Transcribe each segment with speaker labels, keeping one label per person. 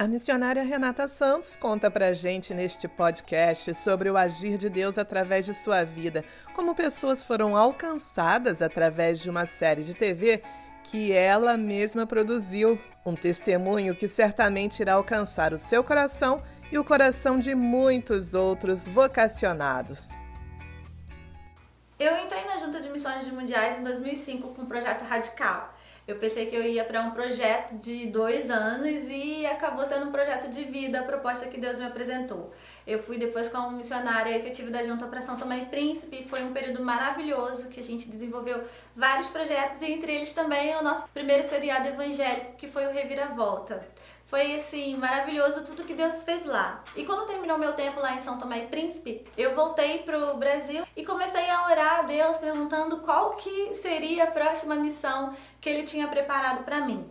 Speaker 1: A missionária Renata Santos conta pra gente neste podcast sobre o agir de Deus através de sua vida, como pessoas foram alcançadas através de uma série de TV que ela mesma produziu. Um testemunho que certamente irá alcançar o seu coração e o coração de muitos outros vocacionados.
Speaker 2: Eu entrei na Junta de Missões Mundiais em 2005 com o projeto Radical. Eu pensei que eu ia para um projeto de dois anos e acabou sendo um projeto de vida, a proposta que Deus me apresentou. Eu fui depois como missionária efetiva da Junta para São Tomé e Príncipe. Foi um período maravilhoso que a gente desenvolveu vários projetos e entre eles também o nosso primeiro seriado evangélico, que foi o Reviravolta. Foi assim, maravilhoso tudo que Deus fez lá. E quando terminou meu tempo lá em São Tomé e Príncipe, eu voltei pro Brasil e comecei a orar a Deus perguntando qual que seria a próxima missão que ele tinha preparado para mim.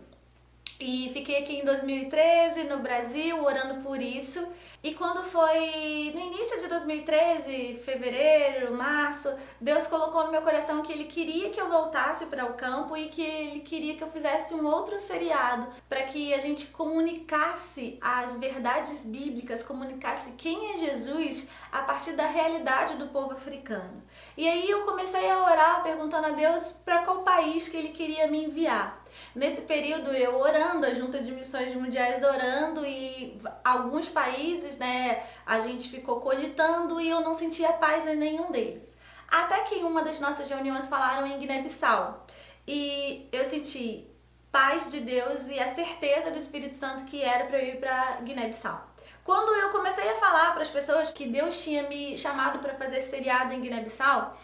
Speaker 2: E fiquei aqui em 2013 no Brasil orando por isso. E quando foi no início de 2013, fevereiro, março, Deus colocou no meu coração que Ele queria que eu voltasse para o campo e que Ele queria que eu fizesse um outro seriado para que a gente comunicasse as verdades bíblicas, comunicasse quem é Jesus a partir da realidade do povo africano. E aí eu comecei a orar perguntando a Deus para qual país que Ele queria me enviar. Nesse período eu orando, a Junta de Missões Mundiais orando e alguns países, né, a gente ficou cogitando e eu não sentia paz em nenhum deles. Até que em uma das nossas reuniões falaram em Guiné-Bissau. E eu senti paz de Deus e a certeza do Espírito Santo que era para eu ir para Guiné-Bissau. Quando eu comecei a falar para as pessoas que Deus tinha me chamado para fazer seriado em Guiné-Bissau,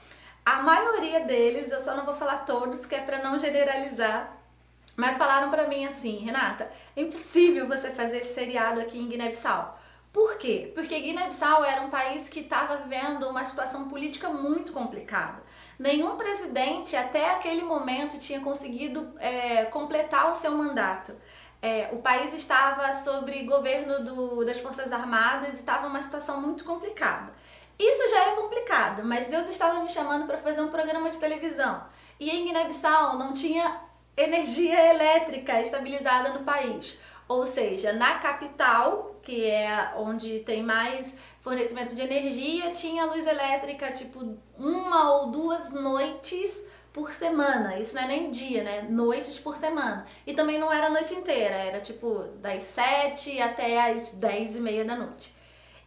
Speaker 2: a maioria deles, eu só não vou falar todos, que é para não generalizar, mas falaram para mim assim, Renata, é impossível você fazer esse seriado aqui em Guiné-Bissau. Por quê? Porque Guiné-Bissau era um país que estava vivendo uma situação política muito complicada. Nenhum presidente até aquele momento tinha conseguido é, completar o seu mandato. É, o país estava sob governo do, das Forças Armadas e estava uma situação muito complicada. Isso já é complicado, mas Deus estava me chamando para fazer um programa de televisão. E em Guiné-Bissau não tinha energia elétrica estabilizada no país. Ou seja, na capital, que é onde tem mais fornecimento de energia, tinha luz elétrica tipo uma ou duas noites por semana. Isso não é nem dia, né? Noites por semana. E também não era a noite inteira, era tipo das sete até as dez e meia da noite.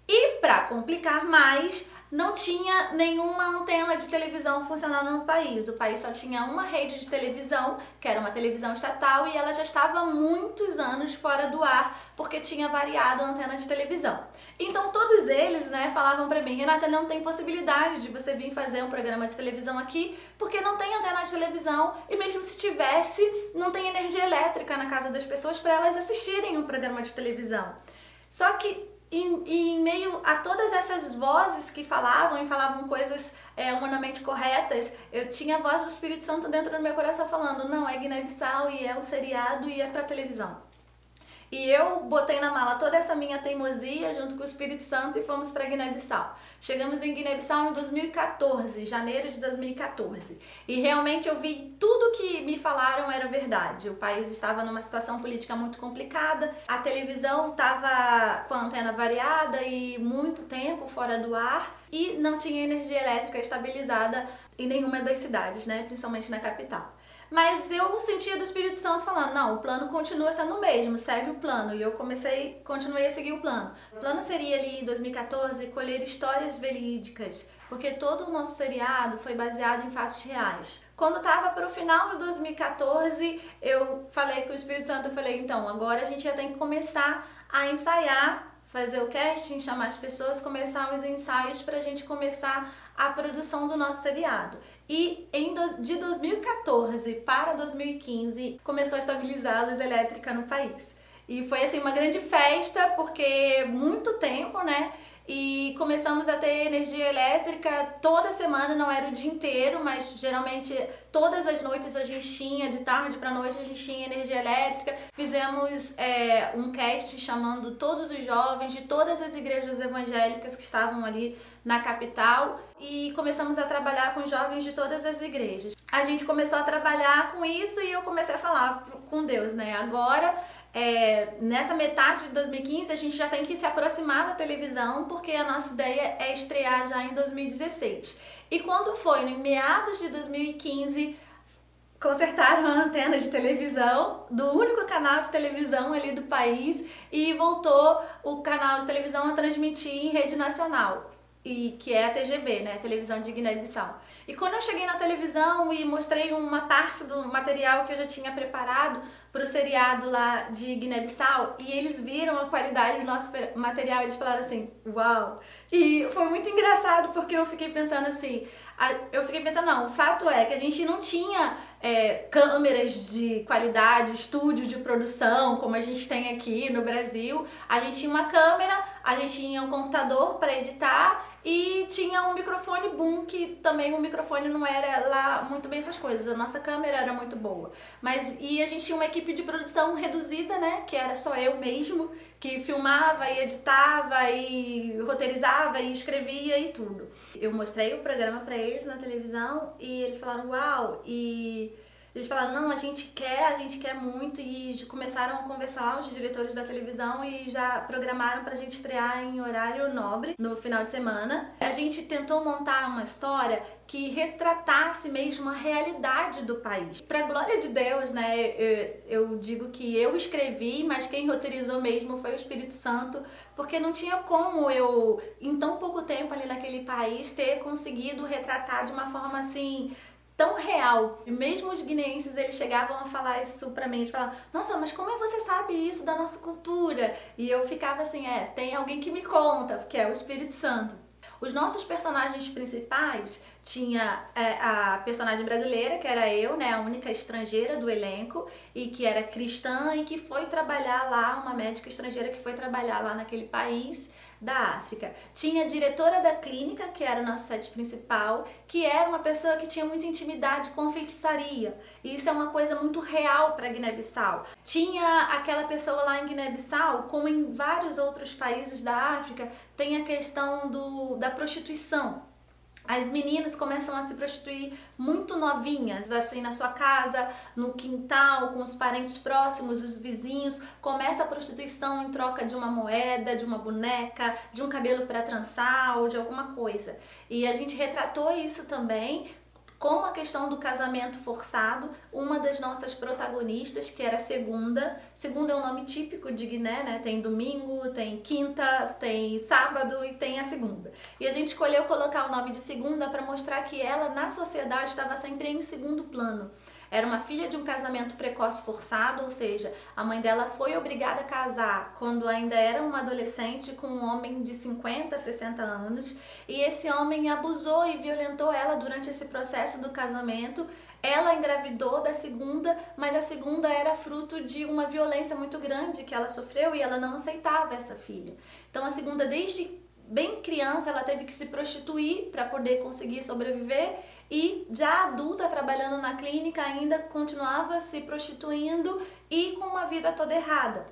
Speaker 2: E para complicar mais, não tinha nenhuma antena de televisão funcionando no país. O país só tinha uma rede de televisão, que era uma televisão estatal, e ela já estava muitos anos fora do ar, porque tinha variado a antena de televisão. Então todos eles, né, falavam para mim, Renata, não tem possibilidade de você vir fazer um programa de televisão aqui, porque não tem antena de televisão, e mesmo se tivesse, não tem energia elétrica na casa das pessoas para elas assistirem um programa de televisão. Só que em, em, meio a todas essas vozes que falavam e falavam coisas é, humanamente corretas, eu tinha a voz do Espírito Santo dentro do meu coração falando: não, é Guiné-Bissau e é um seriado e é para televisão. E eu botei na mala toda essa minha teimosia junto com o Espírito Santo e fomos para Guiné-Bissau. Chegamos em Guiné-Bissau em 2014, janeiro de 2014. E realmente eu vi tudo que me falaram era verdade. O país estava numa situação política muito complicada, a televisão estava com a antena variada e muito tempo fora do ar e não tinha energia elétrica estabilizada em nenhuma das cidades, né, principalmente na capital. Mas eu sentia do Espírito Santo falando, não, o plano continua sendo o mesmo, segue o plano. E eu comecei, continuei a seguir o plano. O plano seria ali em 2014 colher histórias verídicas, porque todo o nosso seriado foi baseado em fatos reais. Quando estava para o final de 2014, eu falei com o Espírito Santo, eu falei, então, agora a gente já tem que começar a ensaiar fazer o casting, chamar as pessoas, começar os ensaios para a gente começar a produção do nosso seriado. E em do, de 2014 para 2015 começou a estabilizar a luz elétrica no país. E foi assim uma grande festa porque muito tempo, né? e começamos a ter energia elétrica toda semana, não era o dia inteiro, mas geralmente todas as noites a gente tinha, de tarde para noite a gente tinha energia elétrica. Fizemos é, um cast chamando todos os jovens de todas as igrejas evangélicas que estavam ali na capital e começamos a trabalhar com jovens de todas as igrejas. A gente começou a trabalhar com isso e eu comecei a falar com Deus, né? Agora é, nessa metade de 2015 a gente já tem que se aproximar da televisão, porque a nossa ideia é estrear já em 2016. E quando foi, em meados de 2015, consertaram a antena de televisão do único canal de televisão ali do país e voltou o canal de televisão a transmitir em rede nacional e que é a TGB, né, televisão de Guiné-Bissau. E quando eu cheguei na televisão e mostrei uma parte do material que eu já tinha preparado para o seriado lá de Guiné-Bissau e eles viram a qualidade do nosso material, eles falaram assim, uau! E foi muito engraçado porque eu fiquei pensando assim, eu fiquei pensando, não, o fato é que a gente não tinha é, câmeras de qualidade, estúdio de produção, como a gente tem aqui no Brasil. A gente tinha uma câmera, a gente tinha um computador para editar e tinha um microfone boom, que também o microfone não era lá muito bem essas coisas. A nossa câmera era muito boa. Mas e a gente tinha uma equipe de produção reduzida, né? Que era só eu mesmo, que filmava e editava e roteirizava e escrevia e tudo. Eu mostrei o programa para na televisão e eles falaram: "Uau!" E eles falaram, não, a gente quer, a gente quer muito, e começaram a conversar os diretores da televisão e já programaram pra gente estrear em horário nobre no final de semana. A gente tentou montar uma história que retratasse mesmo a realidade do país. Pra glória de Deus, né, eu, eu digo que eu escrevi, mas quem roteirizou mesmo foi o Espírito Santo, porque não tinha como eu, em tão pouco tempo ali naquele país, ter conseguido retratar de uma forma assim tão real. E mesmo os guineenses, eles chegavam a falar isso pra mim, eles falavam, nossa, mas como é você sabe isso da nossa cultura? E eu ficava assim, é, tem alguém que me conta, que é o Espírito Santo. Os nossos personagens principais tinha é, a personagem brasileira, que era eu, né, a única estrangeira do elenco, e que era cristã e que foi trabalhar lá, uma médica estrangeira que foi trabalhar lá naquele país da África. Tinha a diretora da clínica, que era o nosso set principal, que era uma pessoa que tinha muita intimidade com feitiçaria. E isso é uma coisa muito real para Guiné-Bissau. Tinha aquela pessoa lá em Guiné-Bissau, como em vários outros países da África, tem a questão do, da prostituição as meninas começam a se prostituir muito novinhas, assim, na sua casa, no quintal, com os parentes próximos, os vizinhos. Começa a prostituição em troca de uma moeda, de uma boneca, de um cabelo para trançar ou de alguma coisa. E a gente retratou isso também como a questão do casamento forçado, uma das nossas protagonistas, que era Segunda. Segunda é um nome típico de Guiné, né? Tem domingo, tem quinta, tem sábado e tem a segunda. E a gente escolheu colocar o nome de Segunda para mostrar que ela na sociedade estava sempre em segundo plano. Era uma filha de um casamento precoce forçado, ou seja, a mãe dela foi obrigada a casar quando ainda era uma adolescente com um homem de 50, 60 anos, e esse homem abusou e violentou ela durante esse processo do casamento. Ela engravidou da segunda, mas a segunda era fruto de uma violência muito grande que ela sofreu e ela não aceitava essa filha. Então a segunda desde bem criança ela teve que se prostituir para poder conseguir sobreviver e já adulta trabalhando na clínica ainda continuava se prostituindo e com uma vida toda errada.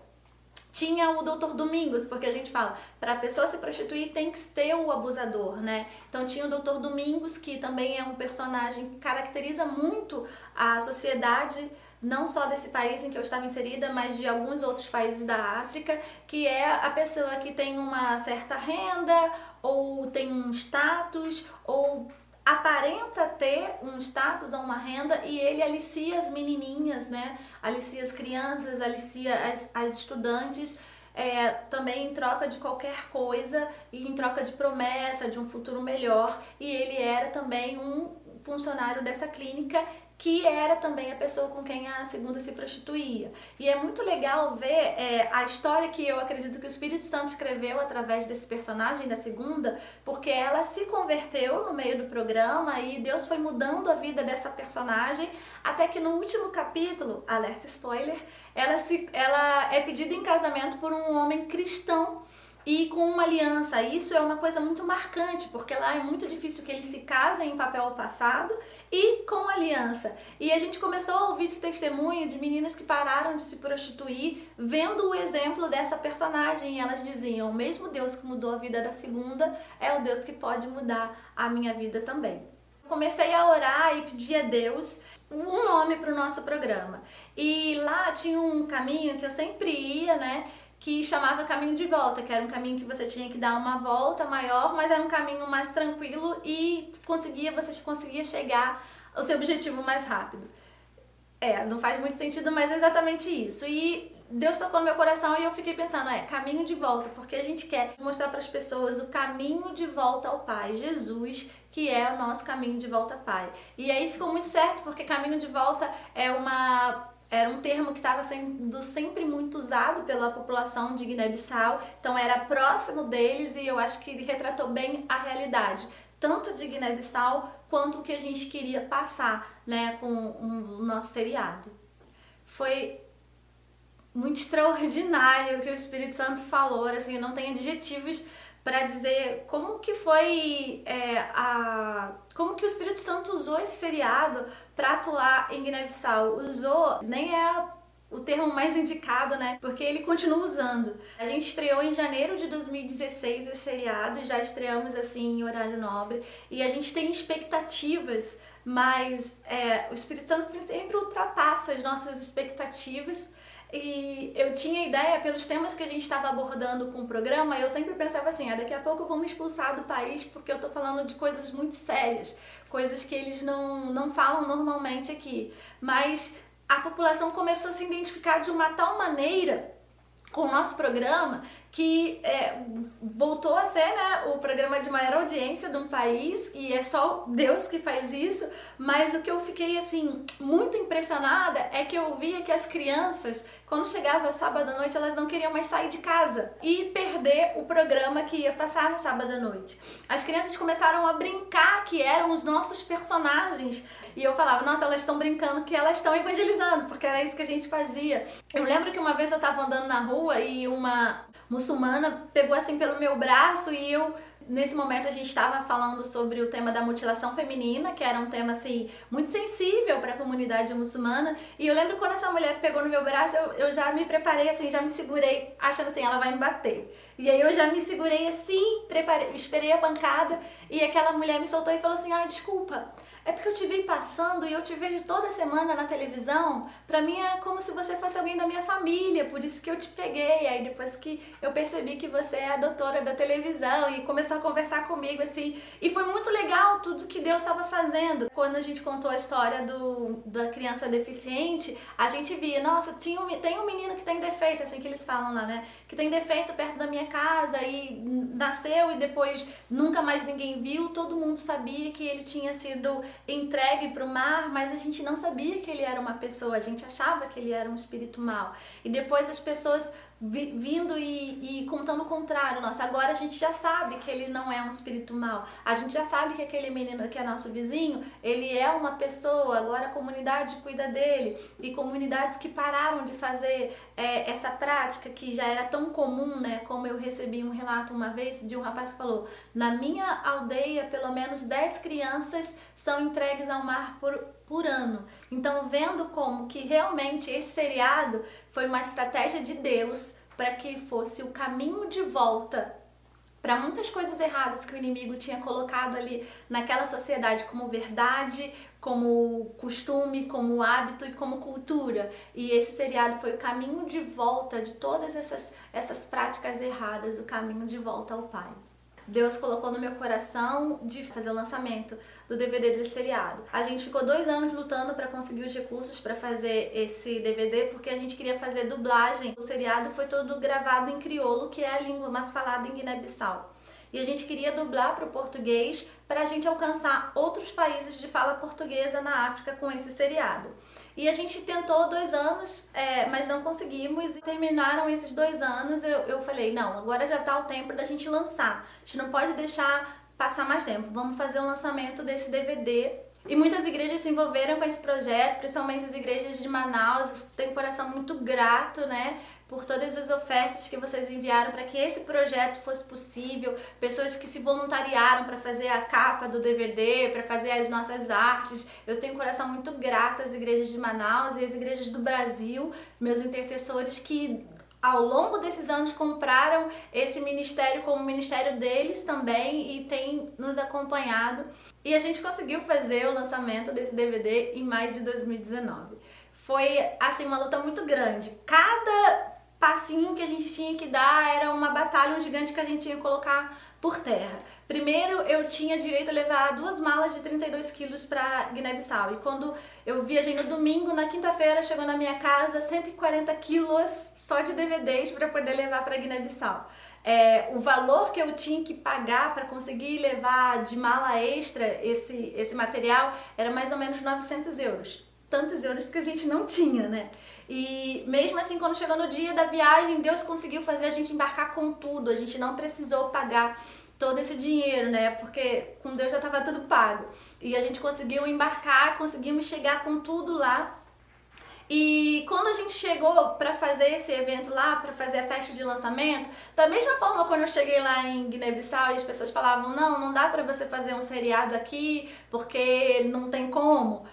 Speaker 2: Tinha o doutor Domingos, porque a gente fala, para a pessoa se prostituir tem que ter o abusador, né? Então tinha o doutor Domingos, que também é um personagem que caracteriza muito a sociedade não só desse país em que eu estava inserida, mas de alguns outros países da África, que é a pessoa que tem uma certa renda, ou tem um status, ou aparenta ter um status ou uma renda e ele alicia as menininhas, né? Alicia as crianças, alicia as, as estudantes. É, também em troca de qualquer coisa e em troca de promessa de um futuro melhor. E ele era também um funcionário dessa clínica que era também a pessoa com quem a segunda se prostituía. E é muito legal ver é, a história que eu acredito que o Espírito Santo escreveu através desse personagem da segunda, porque ela se converteu no meio do programa e Deus foi mudando a vida dessa personagem, até que no último capítulo, alerta spoiler, ela, se, ela é pedida em casamento por um homem cristão e com uma aliança. Isso é uma coisa muito marcante, porque lá é muito difícil que eles se casem em papel passado e com aliança. E a gente começou a ouvir de testemunho de meninas que pararam de se prostituir, vendo o exemplo dessa personagem. E elas diziam: o mesmo Deus que mudou a vida da segunda é o Deus que pode mudar a minha vida também. Comecei a orar e pedir a Deus um nome para o nosso programa. E lá tinha um caminho que eu sempre ia, né? Que chamava caminho de volta, que era um caminho que você tinha que dar uma volta maior, mas era um caminho mais tranquilo e conseguia você conseguia chegar ao seu objetivo mais rápido. É, não faz muito sentido, mas é exatamente isso. E Deus tocou no meu coração e eu fiquei pensando, é, caminho de volta, porque a gente quer mostrar para as pessoas o caminho de volta ao Pai, Jesus, que é o nosso caminho de volta ao Pai. E aí ficou muito certo, porque caminho de volta é uma era um termo que estava sendo sempre muito usado pela população de Guiné-Bissau, então era próximo deles e eu acho que retratou bem a realidade, tanto de Guiné-Bissau quanto o que a gente queria passar né, com o nosso seriado. Foi muito extraordinário o que o Espírito Santo falou, assim, não tem adjetivos para dizer como que foi é, a como que o Espírito Santo usou esse seriado para atuar em Guiné-Bissau. Usou, nem é o termo mais indicado, né? Porque ele continua usando. A gente estreou em janeiro de 2016 esse seriado, já estreamos assim em horário nobre e a gente tem expectativas, mas é, o Espírito Santo sempre ultrapassa as nossas expectativas. E eu tinha ideia, pelos temas que a gente estava abordando com o programa, eu sempre pensava assim: ah, daqui a pouco vamos expulsar do país porque eu tô falando de coisas muito sérias, coisas que eles não, não falam normalmente aqui. Mas a população começou a se identificar de uma tal maneira com o nosso programa que é, voltou a ser né, o programa de maior audiência de um país e é só Deus que faz isso, mas o que eu fiquei assim muito impressionada é que eu via que as crianças, quando chegava sábado à noite, elas não queriam mais sair de casa e perder o programa que ia passar no sábado à noite. As crianças começaram a brincar que eram os nossos personagens e eu falava, nossa, elas estão brincando que elas estão evangelizando, porque era isso que a gente fazia. Eu lembro que uma vez eu estava andando na rua e uma muçulmana pegou assim pelo meu braço e eu nesse momento a gente estava falando sobre o tema da mutilação feminina, que era um tema assim muito sensível para a comunidade muçulmana. E eu lembro quando essa mulher pegou no meu braço, eu, eu já me preparei assim, já me segurei, achando assim, ela vai me bater. E aí eu já me segurei assim, preparei, esperei a pancada e aquela mulher me soltou e falou assim: "Ai, desculpa, é porque eu te vi passando e eu te vejo toda semana na televisão. Pra mim é como se você fosse alguém da minha família, por isso que eu te peguei. Aí depois que eu percebi que você é a doutora da televisão e começou a conversar comigo assim. E foi muito legal tudo que Deus estava fazendo. Quando a gente contou a história do, da criança deficiente, a gente via, nossa, tinha um, tem um menino que tem defeito, assim que eles falam lá, né? Que tem defeito perto da minha casa e nasceu e depois nunca mais ninguém viu. Todo mundo sabia que ele tinha sido entregue para o mar, mas a gente não sabia que ele era uma pessoa, a gente achava que ele era um espírito mau. E depois as pessoas vindo e, e, contando o contrário. Nossa, agora a gente já sabe que ele não é um espírito mau. A gente já sabe que aquele menino que é nosso vizinho, ele é uma pessoa. Agora a comunidade cuida dele. E comunidades que pararam de fazer é, essa prática que já era tão comum, né? Como eu recebi um relato uma vez de um rapaz que falou: na minha aldeia, pelo menos 10 crianças são entregues ao mar por por ano. Então, vendo como que realmente esse seriado foi uma estratégia de Deus para que fosse o caminho de volta para muitas coisas erradas que o inimigo tinha colocado ali naquela sociedade como verdade, como costume, como hábito e como cultura. E esse seriado foi o caminho de volta de todas essas, essas práticas erradas, o caminho de volta ao Pai. Deus colocou no meu coração de fazer o lançamento do DVD desse seriado. A gente ficou dois anos lutando para conseguir os recursos para fazer esse DVD, porque a gente queria fazer dublagem. O seriado foi todo gravado em crioulo, que é a língua mais falada em Guiné-Bissau. E a gente queria dublar para o português para a gente alcançar outros países de fala portuguesa na África com esse seriado. E a gente tentou dois anos, é, mas não conseguimos. E terminaram esses dois anos. Eu, eu falei: não, agora já está o tempo da gente lançar. A gente não pode deixar passar mais tempo. Vamos fazer o lançamento desse DVD e muitas igrejas se envolveram com esse projeto, principalmente as igrejas de Manaus. Tenho um coração muito grato, né, por todas as ofertas que vocês enviaram para que esse projeto fosse possível. Pessoas que se voluntariaram para fazer a capa do DVD, para fazer as nossas artes. Eu tenho um coração muito grato às igrejas de Manaus e às igrejas do Brasil, meus intercessores que ao longo desses anos compraram esse ministério como ministério deles também e tem nos acompanhado. E a gente conseguiu fazer o lançamento desse DVD em maio de 2019. Foi assim uma luta muito grande. Cada passinho que a gente tinha que dar era uma batalha, um gigante que a gente tinha que colocar por terra. Primeiro, eu tinha direito a levar duas malas de 32 quilos para Guiné-Bissau. E quando eu viajei no domingo, na quinta-feira, chegou na minha casa 140 quilos só de DVDs para poder levar para Guiné-Bissau. É, o valor que eu tinha que pagar para conseguir levar de mala extra esse, esse material era mais ou menos 900 euros tantos euros que a gente não tinha, né? E mesmo assim, quando chegou no dia da viagem, Deus conseguiu fazer a gente embarcar com tudo. A gente não precisou pagar todo esse dinheiro, né? Porque com Deus já estava tudo pago. E a gente conseguiu embarcar, conseguimos chegar com tudo lá. E quando a gente chegou para fazer esse evento lá, para fazer a festa de lançamento, da mesma forma quando eu cheguei lá em Guiné-Bissau e as pessoas falavam: "Não, não dá para você fazer um seriado aqui, porque não tem como"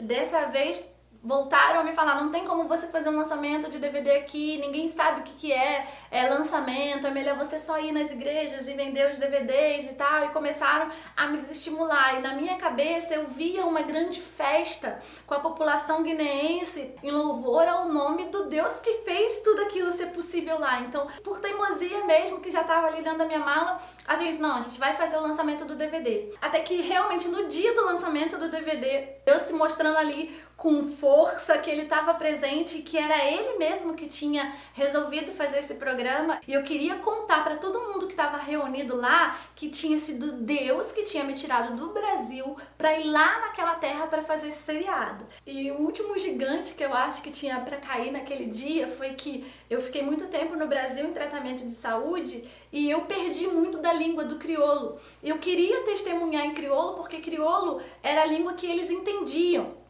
Speaker 2: dessa vez voltaram a me falar, não tem como você fazer um lançamento de DVD aqui, ninguém sabe o que, que é, é lançamento, é melhor você só ir nas igrejas e vender os DVDs e tal, e começaram a me desestimular. E na minha cabeça eu via uma grande festa com a população guineense em louvor ao nome do Deus que fez tudo aquilo ser possível lá. Então, por teimosia mesmo, que já estava ali dentro da minha mala, a gente, não, a gente vai fazer o lançamento do DVD. Até que realmente no dia do lançamento do DVD, eu se mostrando ali com força que ele estava presente, que era ele mesmo que tinha resolvido fazer esse programa. E eu queria contar para todo mundo que estava reunido lá que tinha sido Deus que tinha me tirado do Brasil para ir lá naquela terra para fazer esse seriado. E o último gigante que eu acho que tinha para cair naquele dia foi que eu fiquei muito tempo no Brasil em tratamento de saúde e eu perdi muito da língua do crioulo. Eu queria testemunhar em crioulo porque crioulo era a língua que eles entendiam.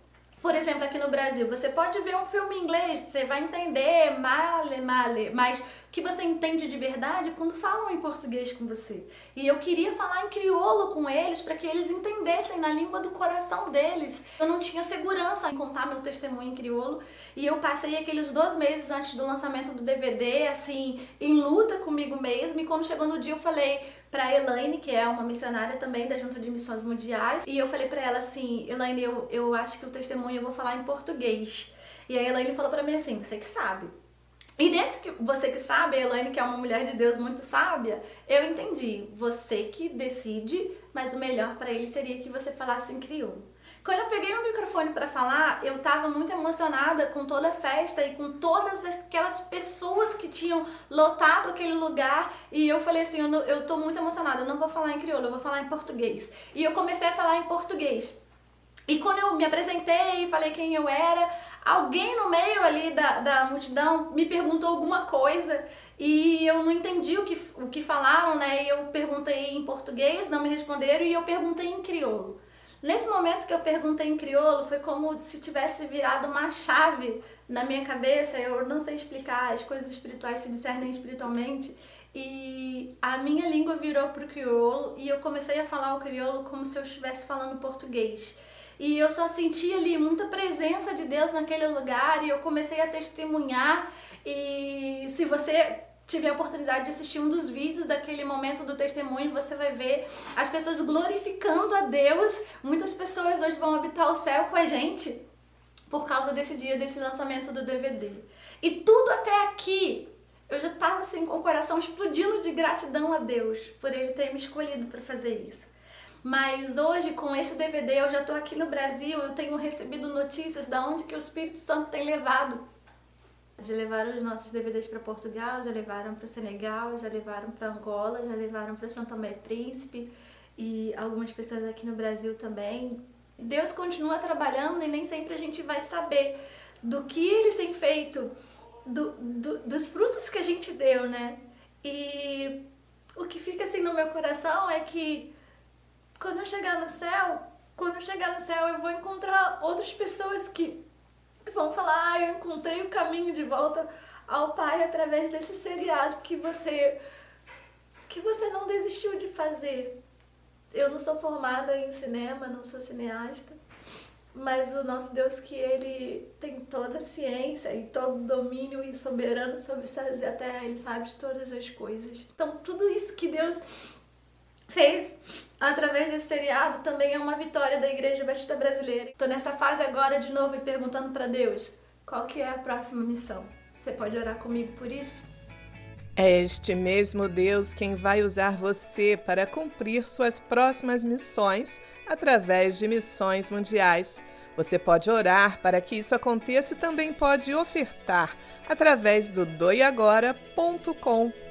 Speaker 2: Por exemplo, aqui no Brasil, você pode ver um filme em inglês, você vai entender male, male, mas que você entende de verdade quando falam em português com você. E eu queria falar em crioulo com eles para que eles entendessem na língua do coração deles. Eu não tinha segurança em contar meu testemunho em crioulo e eu passei aqueles dois meses antes do lançamento do DVD, assim, em luta comigo mesma. E quando chegou no dia, eu falei para Elaine, que é uma missionária também da Junta de Missões Mundiais, e eu falei para ela assim, Elaine, eu, eu acho que o testemunho eu vou falar em português. E a Elaine falou para mim assim, você que sabe. E nesse que você que sabe, a Elaine, que é uma mulher de Deus muito sábia, eu entendi. Você que decide, mas o melhor para ele seria que você falasse em crioulo. Quando eu peguei o microfone para falar, eu estava muito emocionada com toda a festa e com todas aquelas pessoas que tinham lotado aquele lugar. E eu falei assim: eu, não, eu tô muito emocionada, eu não vou falar em crioulo, eu vou falar em português. E eu comecei a falar em português. E quando eu me apresentei e falei quem eu era, alguém no meio ali da, da multidão me perguntou alguma coisa e eu não entendi o que, o que falaram, né? E eu perguntei em português, não me responderam, e eu perguntei em crioulo. Nesse momento que eu perguntei em crioulo, foi como se tivesse virado uma chave na minha cabeça. Eu não sei explicar, as coisas espirituais se discernem espiritualmente. E a minha língua virou para o crioulo e eu comecei a falar o crioulo como se eu estivesse falando português. E eu só senti ali muita presença de Deus naquele lugar e eu comecei a testemunhar. E se você tiver a oportunidade de assistir um dos vídeos daquele momento do testemunho, você vai ver as pessoas glorificando a Deus. Muitas pessoas hoje vão habitar o céu com a gente por causa desse dia, desse lançamento do DVD. E tudo até aqui, eu já estava assim com o coração explodindo de gratidão a Deus por ele ter me escolhido para fazer isso. Mas hoje, com esse DVD, eu já estou aqui no Brasil, eu tenho recebido notícias da onde que o Espírito Santo tem levado já levaram os nossos DVDs para Portugal, já levaram para o Senegal, já levaram para Angola, já levaram para São Tomé Príncipe e algumas pessoas aqui no Brasil também. Deus continua trabalhando e nem sempre a gente vai saber do que Ele tem feito, do, do, dos frutos que a gente deu, né? E o que fica assim no meu coração é que quando eu chegar no céu, quando eu chegar no céu, eu vou encontrar outras pessoas que vão falar, ah, eu encontrei o caminho de volta ao Pai através desse seriado que você que você não desistiu de fazer. Eu não sou formada em cinema, não sou cineasta, mas o nosso Deus que ele tem toda a ciência e todo o domínio e soberano sobre céus e a terra, ele sabe de todas as coisas. Então, tudo isso que Deus fez através desse seriado também é uma vitória da Igreja Batista Brasileira. Estou nessa fase agora de novo e perguntando para Deus, qual que é a próxima missão? Você pode orar comigo por isso?
Speaker 1: É este mesmo Deus quem vai usar você para cumprir suas próximas missões através de missões mundiais. Você pode orar para que isso aconteça e também pode ofertar através do doiagora.com.br